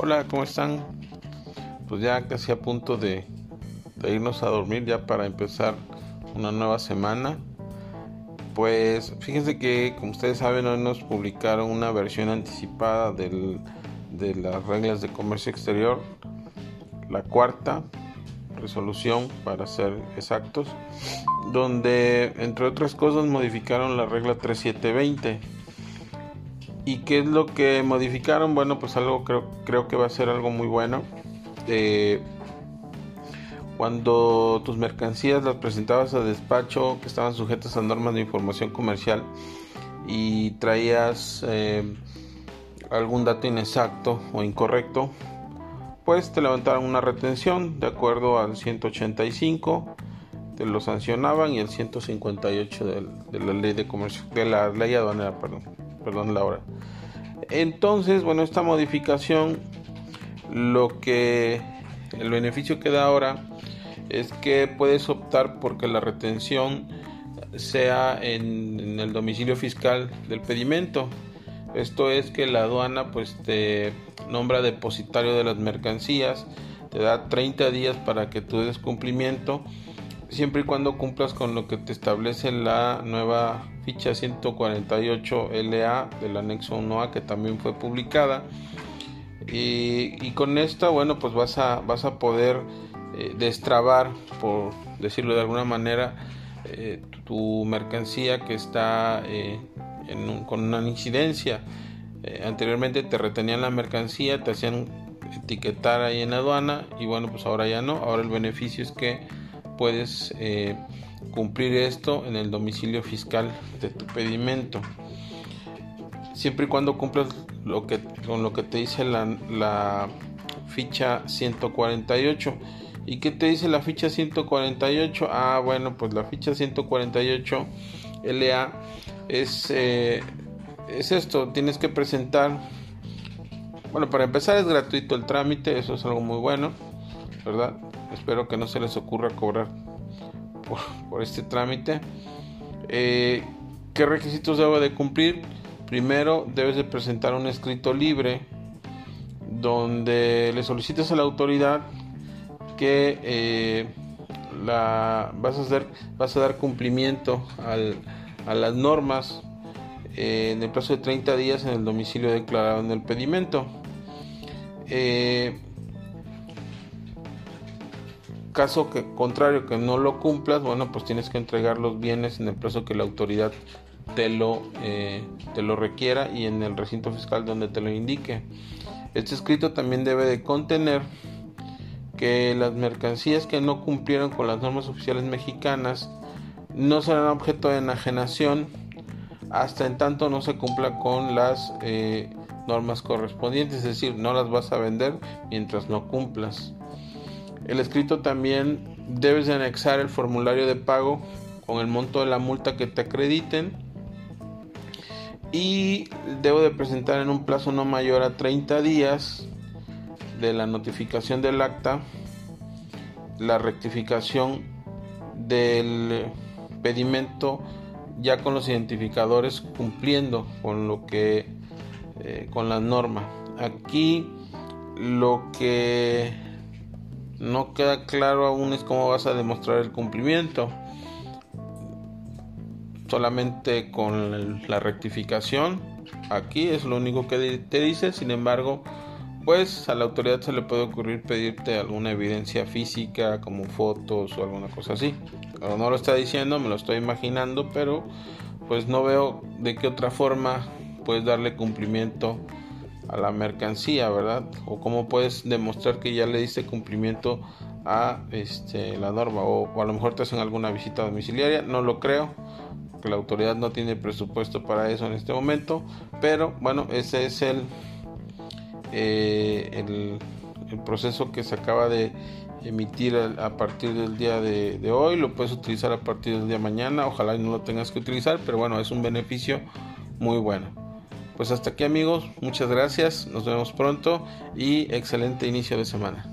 Hola, ¿cómo están? Pues ya casi a punto de, irnos a dormir ya para empezar una nueva semana. Pues fíjense que, como ustedes saben, hoy nos publicaron una versión anticipada de las reglas de comercio exterior, la cuarta resolución para ser exactos, donde entre otras cosas modificaron la regla 3720 ¿Y qué es lo que modificaron? Bueno, pues algo creo, creo que va a ser algo muy bueno. Eh, cuando tus mercancías las presentabas a despacho que estaban sujetas a normas de información comercial y traías eh, algún dato inexacto o incorrecto, pues te levantaron una retención de acuerdo al 185, te lo sancionaban y el 158 de, de la ley de comercio, de la ley aduanera, perdón perdón la hora. Entonces, bueno, esta modificación, lo que el beneficio que da ahora es que puedes optar porque la retención sea en, el domicilio fiscal del pedimento. Esto es que la aduana pues te nombra depositario de las mercancías, te da 30 días para que tú des cumplimiento siempre y cuando cumplas con lo que te establece la nueva ficha 148 LA del anexo 1A que también fue publicada. Y, con esta bueno pues vas a vas a poder eh, destrabar por decirlo de alguna manera eh, tu, mercancía que está eh, con una incidencia. Anteriormente te retenían la mercancía te hacían etiquetar ahí en aduana y bueno pues ahora ya no. Ahora el beneficio es que puedes eh, cumplir esto en el domicilio fiscal de tu pedimento. Siempre y cuando cumplas lo que, con lo que te dice la, ficha 148. ¿Y qué te dice la ficha 148? Ah, bueno, pues la ficha 148 LA es, eh, es esto, tienes que presentar, bueno, para empezar es gratuito el trámite, eso es algo muy bueno, ¿verdad? Espero que no se les ocurra cobrar por, este trámite. Eh, ¿Qué requisitos debo de cumplir? Primero debes de presentar un escrito libre donde le solicites a la autoridad que eh, la, vas, a hacer, vas a dar cumplimiento a las normas eh, en el plazo de 30 días en el domicilio declarado en el pedimento. Caso que contrario que no lo cumplas, bueno, pues tienes que entregar los bienes en el plazo que la autoridad te lo, eh, te lo requiera y en el recinto fiscal donde te lo indique. Este escrito también debe de contener que las mercancías que no cumplieron con las normas oficiales mexicanas no serán objeto de enajenación hasta en tanto no se cumpla con las eh, normas correspondientes, es decir, no las vas a vender mientras no cumplas. El escrito también debes de anexar el formulario de pago con el monto de la multa que te acrediten. Y debo de presentar en un plazo no mayor a 30 días de la notificación del acta la rectificación del pedimento ya con los identificadores cumpliendo con lo que eh, con la norma. Aquí lo que no queda claro aún es cómo vas a demostrar el cumplimiento. Solamente con la rectificación. Aquí es lo único que te dice. Sin embargo, pues a la autoridad se le puede ocurrir pedirte alguna evidencia física como fotos o alguna cosa así. no lo está diciendo, me lo estoy imaginando, pero pues no veo de qué otra forma puedes darle cumplimiento a la mercancía, ¿verdad? O cómo puedes demostrar que ya le diste cumplimiento a este, la norma o, a lo mejor te hacen alguna visita domiciliaria, no lo creo, que la autoridad no tiene presupuesto para eso en este momento, pero bueno, ese es el, eh, el, proceso que se acaba de emitir a, partir del día de, de, hoy, lo puedes utilizar a partir del día de mañana, ojalá y no lo tengas que utilizar, pero bueno, es un beneficio muy bueno. Pues hasta aquí amigos, muchas gracias, nos vemos pronto y excelente inicio de semana.